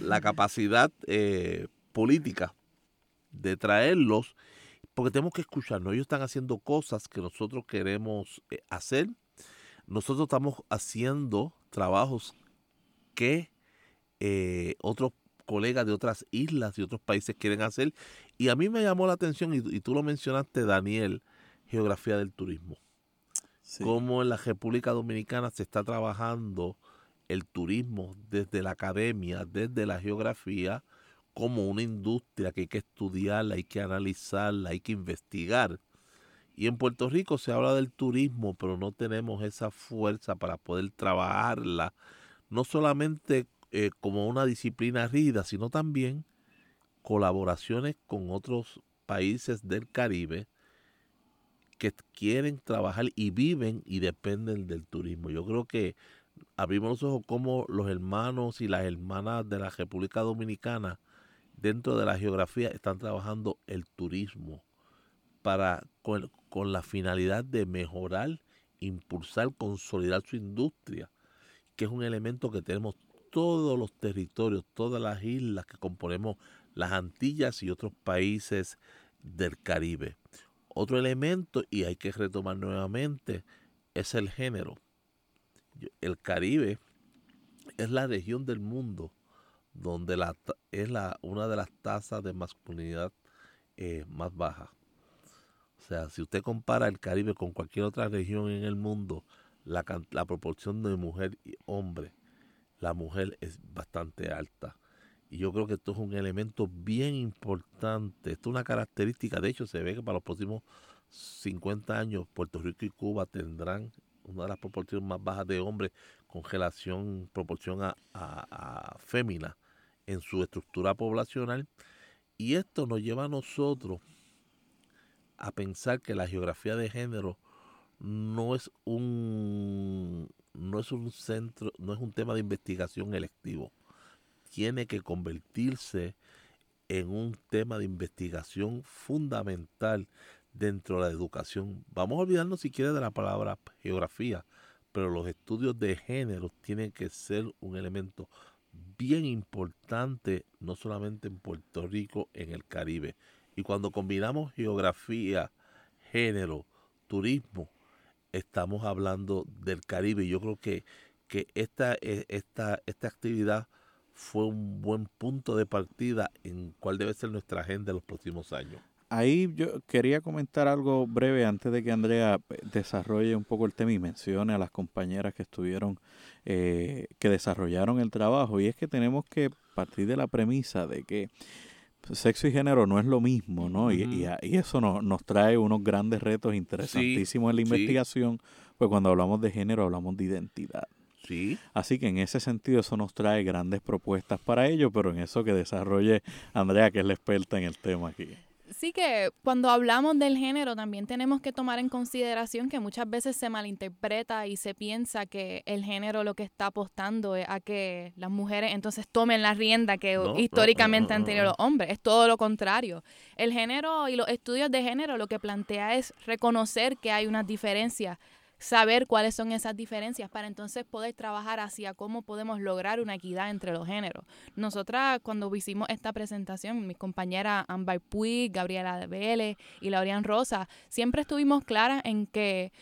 la capacidad eh, política de traerlos, porque tenemos que escucharnos. Ellos están haciendo cosas que nosotros queremos eh, hacer. Nosotros estamos haciendo trabajos que eh, otros colegas de otras islas y otros países quieren hacer. Y a mí me llamó la atención, y, tú lo mencionaste, Daniel, geografía del turismo. Cómo en la República Dominicana se está trabajando el turismo desde la academia, desde la geografía, como una industria que hay que estudiarla, hay que analizarla, hay que investigar. Y en Puerto Rico se habla del turismo, pero no tenemos esa fuerza para poder trabajarla, no solamente eh, como una disciplina rígida, sino también colaboraciones con otros países del Caribe que quieren trabajar y viven y dependen del turismo. Yo creo que abrimos los ojos como los hermanos y las hermanas de la República Dominicana dentro de la geografía están trabajando el turismo para con, con la finalidad de mejorar, impulsar, consolidar su industria, que es un elemento que tenemos todos los territorios, todas las islas que componemos las Antillas y otros países del Caribe. Otro elemento, y hay que retomar nuevamente, es el género. El Caribe es la región del mundo donde la, es la, una de las tasas de masculinidad eh, más bajas. O sea, si usted compara el Caribe con cualquier otra región en el mundo, la, la proporción de mujer y hombre la mujer es bastante alta. Y yo creo que esto es un elemento bien importante. Esto es una característica. De hecho, se ve que para los próximos 50 años Puerto Rico y Cuba tendrán una de las proporciones más bajas de hombres con relación, proporción a, a, fémina en su estructura poblacional. Y esto nos lleva a nosotros a pensar que la geografía de género no es un no es un centro, no es un tema de investigación electivo. Tiene que convertirse en un tema de investigación fundamental dentro de la educación. Vamos a olvidarnos si quiere de la palabra geografía, pero los estudios de género tienen que ser un elemento bien importante, no solamente en Puerto Rico, en el Caribe. Y cuando combinamos geografía, género, turismo, estamos hablando del Caribe. Yo creo que, que esta, eh, esta, esta actividad fue un buen punto de partida en cuál debe ser nuestra agenda en los próximos años. ahí yo quería comentar algo breve antes de que Andrea eh, desarrolle un poco el tema y mencione a las compañeras que estuvieron, eh, que desarrollaron el trabajo. Y es que tenemos que partir de la premisa de que sexo y género no es lo mismo, ¿no? Y, y, eso nos trae unos grandes retos interesantísimos en la investigación, pues cuando hablamos de género hablamos de identidad. Sí. Así que en ese sentido eso nos trae grandes propuestas para ello, pero en eso que desarrolle Andrea, que es la experta en el tema aquí. Sí que cuando hablamos del género también tenemos que tomar en consideración que muchas veces se malinterpreta y se piensa que el género lo que está apostando es a que las mujeres entonces tomen la rienda que históricamente han tenido los hombres. Es todo lo contrario. El género y los estudios de género lo que plantea es reconocer que hay unas diferencias saber cuáles son esas diferencias para entonces poder trabajar hacia cómo podemos lograr una equidad entre los géneros. Nosotras cuando hicimos esta presentación, mis compañeras Amber Puig, Gabriela de Vélez y Laurian Rosa, siempre estuvimos claras en que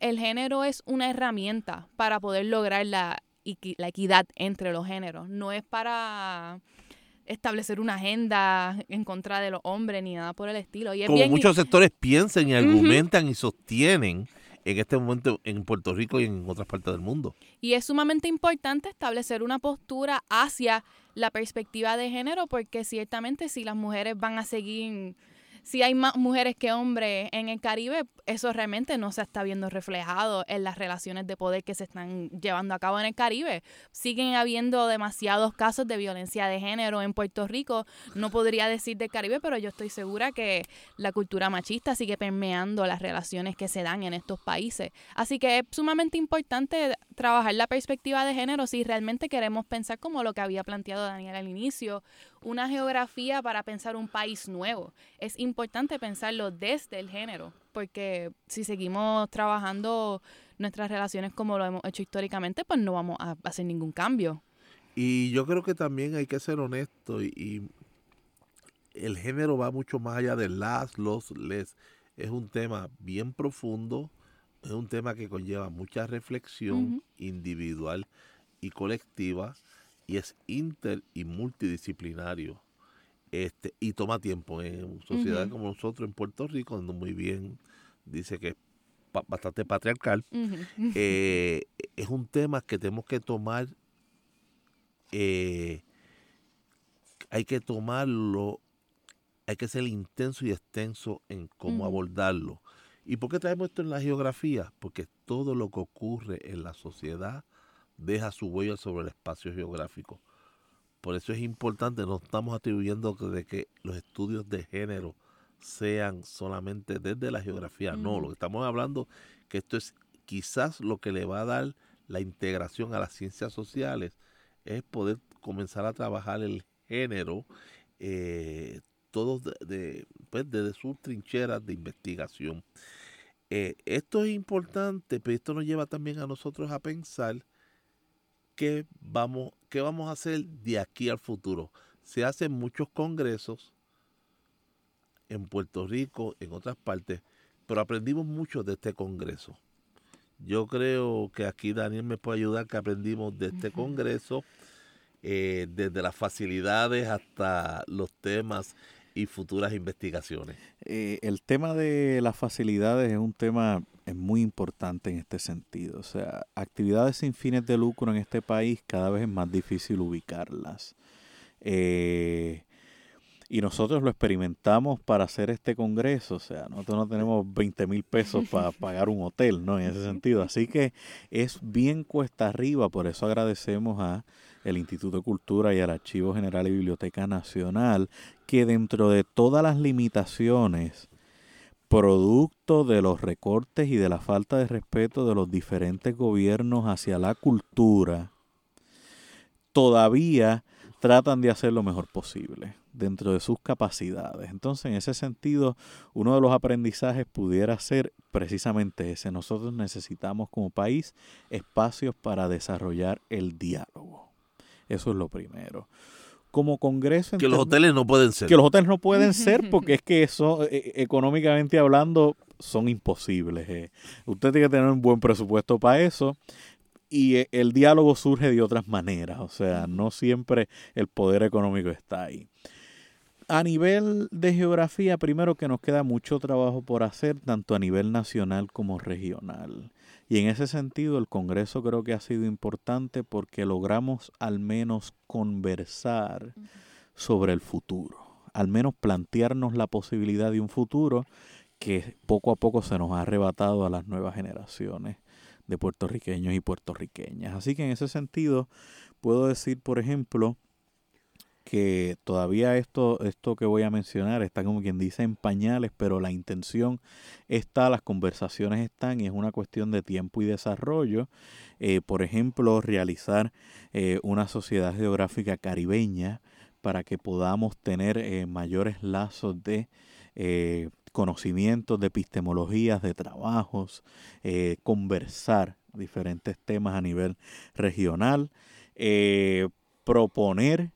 el género es una herramienta para poder lograr la, la equidad entre los géneros. No es para establecer una agenda en contra de los hombres ni nada por el estilo. Y Como muchos sectores piensan y argumentan y sostienen en este momento en Puerto Rico y en otras partes del mundo. Y es sumamente importante establecer una postura hacia la perspectiva de género porque ciertamente si las mujeres van a seguir si hay más mujeres que hombres en el Caribe, eso realmente no se está viendo reflejado en las relaciones de poder que se están llevando a cabo en el Caribe. Siguen habiendo demasiados casos de violencia de género en Puerto Rico. No podría decir del Caribe, pero yo estoy segura que la cultura machista sigue permeando las relaciones que se dan en estos países. Así que es sumamente importante trabajar la perspectiva de género si realmente queremos pensar como lo que había planteado Daniel al inicio, una geografía para pensar un país nuevo. Es importante pensarlo desde el género, porque si seguimos trabajando nuestras relaciones como lo hemos hecho históricamente, pues no vamos a hacer ningún cambio. Y yo creo que también hay que ser honesto y, el género va mucho más allá de las, los, les. Es un tema bien profundo, es un tema que conlleva mucha reflexión individual y colectiva y es inter y multidisciplinario. Este, y toma tiempo en sociedades como nosotros en Puerto Rico, donde muy bien dice que es bastante patriarcal. Eh, es un tema que tenemos que tomar, eh, hay que tomarlo, hay que ser intenso y extenso en cómo abordarlo. ¿Y por qué traemos esto en la geografía? Porque todo lo que ocurre en la sociedad deja su huella sobre el espacio geográfico. Por eso es importante, no estamos atribuyendo de que los estudios de género sean solamente desde la geografía. No, lo que estamos hablando que esto es quizás lo que le va a dar la integración a las ciencias sociales, es poder comenzar a trabajar el género, eh, todos de, pues, desde sus trincheras de investigación. Eh, esto es importante, pero esto nos lleva también a nosotros a pensar qué vamos, qué vamos a hacer de aquí al futuro. Se hacen muchos congresos en Puerto Rico, en otras partes, pero aprendimos mucho de este congreso. Yo creo que aquí Daniel me puede ayudar que aprendimos de este congreso, eh, desde las facilidades hasta los temas y futuras investigaciones. Eh, el tema de las facilidades es un tema es muy importante en este sentido. O sea, actividades sin fines de lucro en este país cada vez es más difícil ubicarlas. Eh, y nosotros lo experimentamos para hacer este congreso. O sea, nosotros no tenemos 20 mil pesos para pagar un hotel, ¿no? En ese sentido. Así que es bien cuesta arriba. Por eso agradecemos a el Instituto de Cultura y al Archivo General y Biblioteca Nacional, que dentro de todas las limitaciones producto de los recortes y de la falta de respeto de los diferentes gobiernos hacia la cultura, todavía tratan de hacer lo mejor posible dentro de sus capacidades. Entonces, en ese sentido, uno de los aprendizajes pudiera ser precisamente ese. Nosotros necesitamos como país espacios para desarrollar el diálogo. Eso es lo primero como Congreso. Que los hoteles no pueden ser. Que los hoteles no pueden ser porque es que eso, e, e, económicamente hablando, son imposibles. Eh. Usted tiene que tener un buen presupuesto para eso. Y eh, el diálogo surge de otras maneras. O sea, no siempre el poder económico está ahí. A nivel de geografía, primero que nos queda mucho trabajo por hacer, tanto a nivel nacional como regional. Y en ese sentido, el Congreso creo que ha sido importante porque logramos al menos conversar sobre el futuro, al menos plantearnos la posibilidad de un futuro que poco a poco se nos ha arrebatado a las nuevas generaciones de puertorriqueños y puertorriqueñas. Así que en ese sentido, puedo decir, por ejemplo, que todavía esto, esto que voy a mencionar está como quien dice en pañales, pero la intención está, las conversaciones están y es una cuestión de tiempo y desarrollo. Eh, por ejemplo, realizar eh, una sociedad geográfica caribeña para que podamos tener eh, mayores lazos de conocimientos, de epistemologías, de trabajos, conversar diferentes temas a nivel regional, proponer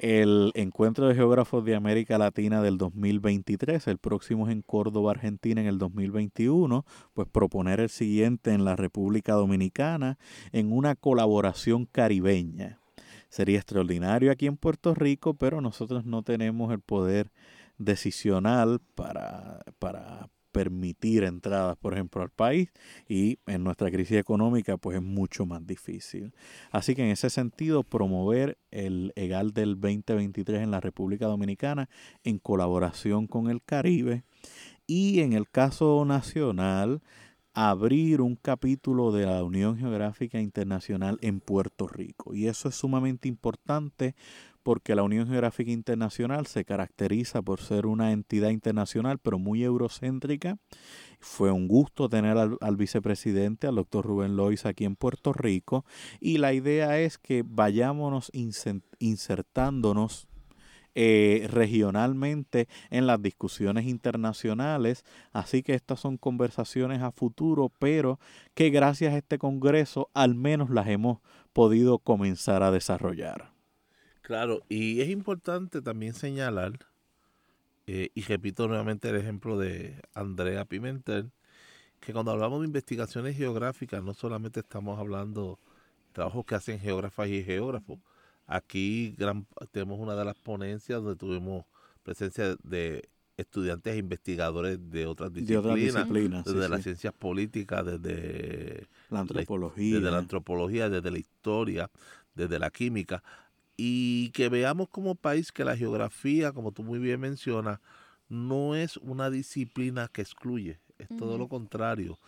el Encuentro de Geógrafos de América Latina del 2023, el próximo es en Córdoba, Argentina en el 2021, pues proponer el siguiente en la República Dominicana en una colaboración caribeña. Sería extraordinario aquí en Puerto Rico, pero nosotros no tenemos el poder decisional para, para permitir entradas, por ejemplo, al país y en nuestra crisis económica pues es mucho más difícil. Así que en ese sentido promover el EGAL del 2023 en la República Dominicana en colaboración con el Caribe y en el caso nacional abrir un capítulo de la Unión Geográfica Internacional en Puerto Rico. Y eso es sumamente importante porque la Unión Geográfica Internacional se caracteriza por ser una entidad internacional, pero muy eurocéntrica. Fue un gusto tener al, vicepresidente, al doctor Rubén Lois, aquí en Puerto Rico. Y la idea es que vayámonos insertándonos eh, regionalmente en las discusiones internacionales. Así que estas son conversaciones a futuro, pero que gracias a este Congreso al menos las hemos podido comenzar a desarrollar. Claro, y es importante también señalar, eh, y repito nuevamente el ejemplo de Andrea Pimentel, que cuando hablamos de investigaciones geográficas no solamente estamos hablando de trabajos que hacen geógrafas y geógrafos. Aquí tenemos una de las ponencias donde tuvimos presencia de estudiantes e investigadores de otras disciplinas, desde las ciencias políticas, desde la antropología, desde la antropología, desde la historia, desde la química y que veamos como país que la geografía, como tú muy bien mencionas, no es una disciplina que excluye, es todo lo contrario.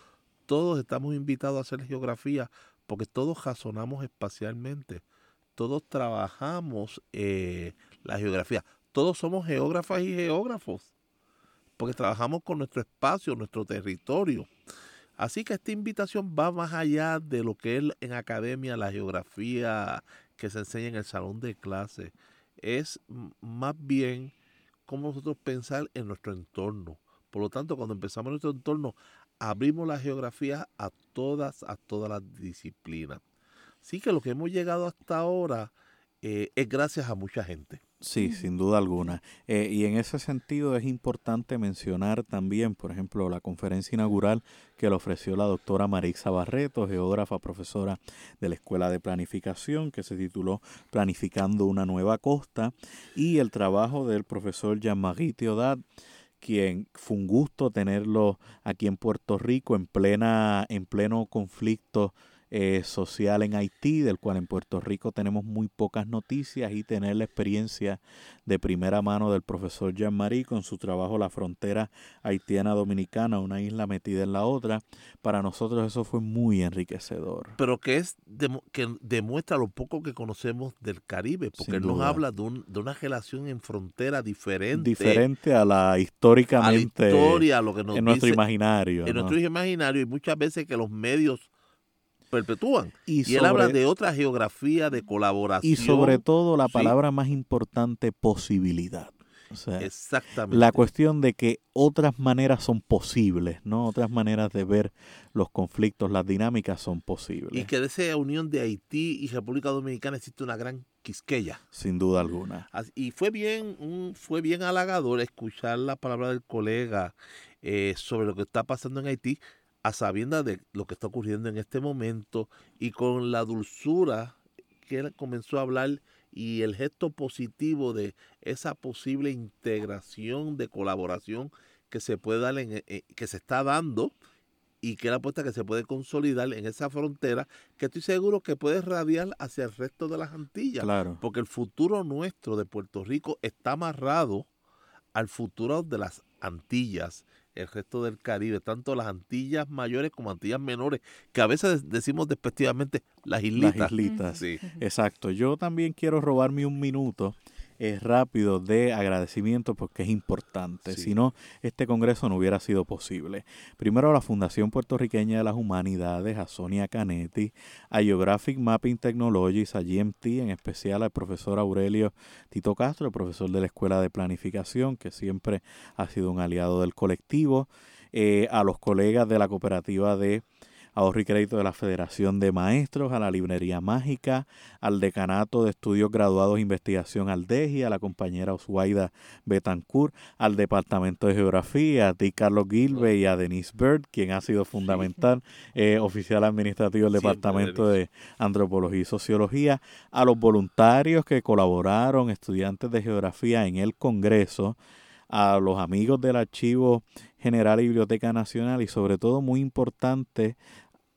Todos estamos invitados a hacer geografía porque todos razonamos espacialmente, todos trabajamos eh, la geografía, todos somos geógrafas y geógrafos, porque trabajamos con nuestro espacio, nuestro territorio. Así que esta invitación va más allá de lo que es en academia la geografía que se enseña en el salón de clase. Es más bien cómo nosotros pensar en nuestro entorno. Por lo tanto, cuando empezamos nuestro entorno, abrimos la geografía a todas, a todas las disciplinas. Sí que lo que hemos llegado hasta ahora eh, es gracias a mucha gente. Sí, sin duda alguna. Eh, y en ese sentido es importante mencionar también, por ejemplo, la conferencia inaugural que le ofreció la doctora Marisa Barreto, geógrafa, profesora de la Escuela de Planificación, que se tituló Planificando una nueva costa, y el trabajo del profesor Jean-Marie Theodat, quien fue un gusto tenerlo aquí en Puerto Rico en plena en pleno conflicto eh, social en Haití, del cual en Puerto Rico tenemos muy pocas noticias y tener la experiencia de primera mano del profesor Jean-Marie con su trabajo La frontera haitiana dominicana, una isla metida en la otra, para nosotros eso fue muy enriquecedor. Pero que es que demuestra lo poco que conocemos del Caribe, porque nos habla de, un, de, una relación en frontera diferente. Diferente a la históricamente. A la historia, lo que nos en nuestro imaginario. En nuestro imaginario y muchas veces que los medios perpetúan. Y, él habla de otra geografía de colaboración. Y sobre todo la palabra más importante, posibilidad. Exactamente. La cuestión de que otras maneras son posibles, ¿no? Otras maneras de ver los conflictos, las dinámicas son posibles. Y que de esa unión de Haití y República Dominicana existe una gran quisqueya. Sin duda alguna. Y fue bien, fue bien halagador escuchar la palabra del colega eh, sobre lo que está pasando en Haití, a sabiendas de lo que está ocurriendo en este momento y con la dulzura que él comenzó a hablar y el gesto positivo de esa posible integración de colaboración que se puede dar en, eh, que se está dando y que la apuesta que se puede consolidar en esa frontera que estoy seguro que puede radiar hacia el resto de las Antillas. Claro. Porque el futuro nuestro de Puerto Rico está amarrado al futuro de las Antillas, el resto del Caribe, tanto las Antillas mayores como Antillas menores, que a veces decimos despectivamente las islitas. Las islitas. Sí. Exacto. Yo también quiero robarme un minuto es rápido de agradecimiento porque es importante. Si no, este congreso no hubiera sido posible. Primero a la Fundación Puertorriqueña de las Humanidades, a Sonia Canetti, a Geographic Mapping Technologies, a GMT, en especial al profesor Aurelio Tito Castro, el profesor de la Escuela de Planificación, que siempre ha sido un aliado del colectivo, eh, a los colegas de la cooperativa de ahorro y crédito de la Federación de Maestros, a la Librería Mágica, al Decanato de Estudios Graduados de Investigación al DEGI, a la compañera Oswaida Betancourt, al Departamento de Geografía, a ti Carlos Gilbe y a Denise Bird, quien ha sido fundamental, eh, oficial administrativo del Departamento de Antropología y Sociología, a los voluntarios que colaboraron, estudiantes de Geografía en el Congreso, a los amigos del Archivo General y Biblioteca Nacional y sobre todo muy importante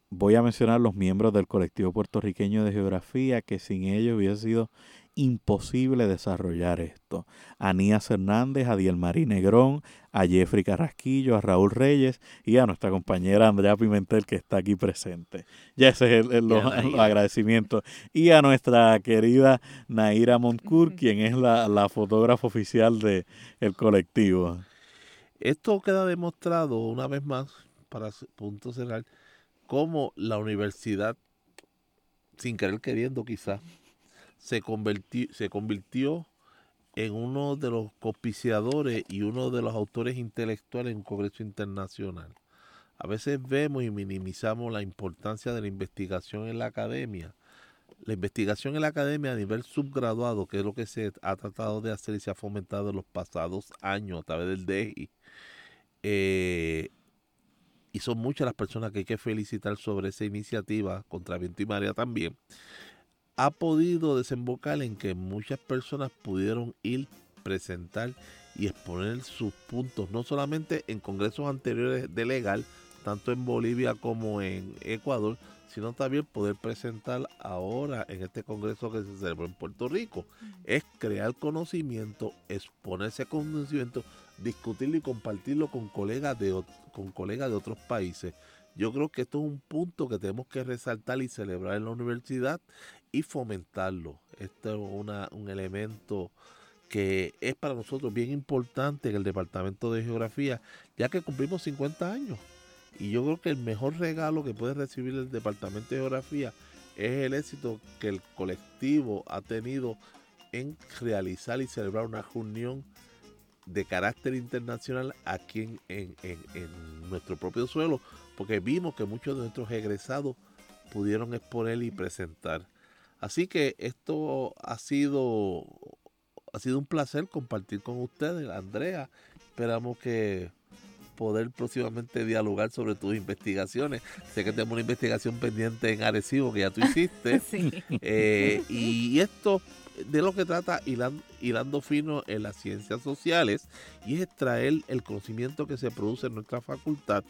voy a mencionar los miembros del colectivo puertorriqueño de geografía que sin ellos hubiese sido imposible desarrollar esto. A Nías Hernández, a Dielmarí Negrón, a Jeffrey Carrasquillo, a Raúl Reyes y a nuestra compañera Andrea Pimentel que está aquí presente. Ya ese es el, agradecimiento. Y a nuestra querida Naira Moncur, quien es la, la fotógrafa oficial del el colectivo. Esto queda demostrado una vez más, para punto cerrar, cómo la universidad, sin querer queriendo quizás, se convirtió, en uno de los copiciadores y uno de los autores intelectuales en un congreso internacional. A veces vemos y minimizamos la importancia de la investigación en la academia. La investigación en la academia a nivel subgraduado, que es lo que se ha tratado de hacer y se ha fomentado en los pasados años a través del DEI, eh, y son muchas las personas que hay que felicitar sobre esa iniciativa, contra Viento y María también, ha podido desembocar en que muchas personas pudieron ir, presentar y exponer sus puntos, no solamente en congresos anteriores de legal, tanto en Bolivia como en Ecuador, sino también poder presentar ahora en este congreso que se celebró en Puerto Rico. Es crear conocimiento, exponer ese conocimiento, discutirlo y compartirlo con colegas de, con colegas de otros países. Yo creo que esto es un punto que tenemos que resaltar y celebrar en la universidad y fomentarlo. Este es un elemento que es para nosotros bien importante en el Departamento de Geografía, ya que cumplimos 50 años. Y yo creo que el mejor regalo que puede recibir el Departamento de Geografía es el éxito que el colectivo ha tenido en realizar y celebrar una reunión de carácter internacional aquí en, en nuestro propio suelo, porque vimos que muchos de nuestros egresados pudieron exponer y presentar. Así que esto ha sido, ha sido un placer compartir con ustedes, Andrea. Esperamos que poder próximamente dialogar sobre tus investigaciones. Sé que tenemos una investigación pendiente en Arecibo que ya tú hiciste. Eh, y esto de lo que trata hilando, fino en las ciencias sociales y es extraer el conocimiento que se produce en nuestra facultad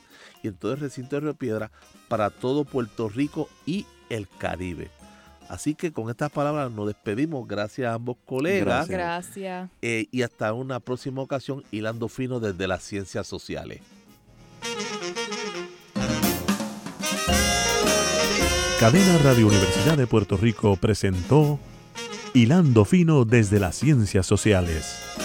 y en todo el recinto de Río Piedra para todo Puerto Rico y el Caribe. Así que con estas palabras nos despedimos. Gracias a ambos colegas. Gracias. Eh, y hasta una próxima ocasión, hilando fino desde las ciencias sociales. Cadena Radio Universidad de Puerto Rico presentó Hilando Fino desde las Ciencias Sociales.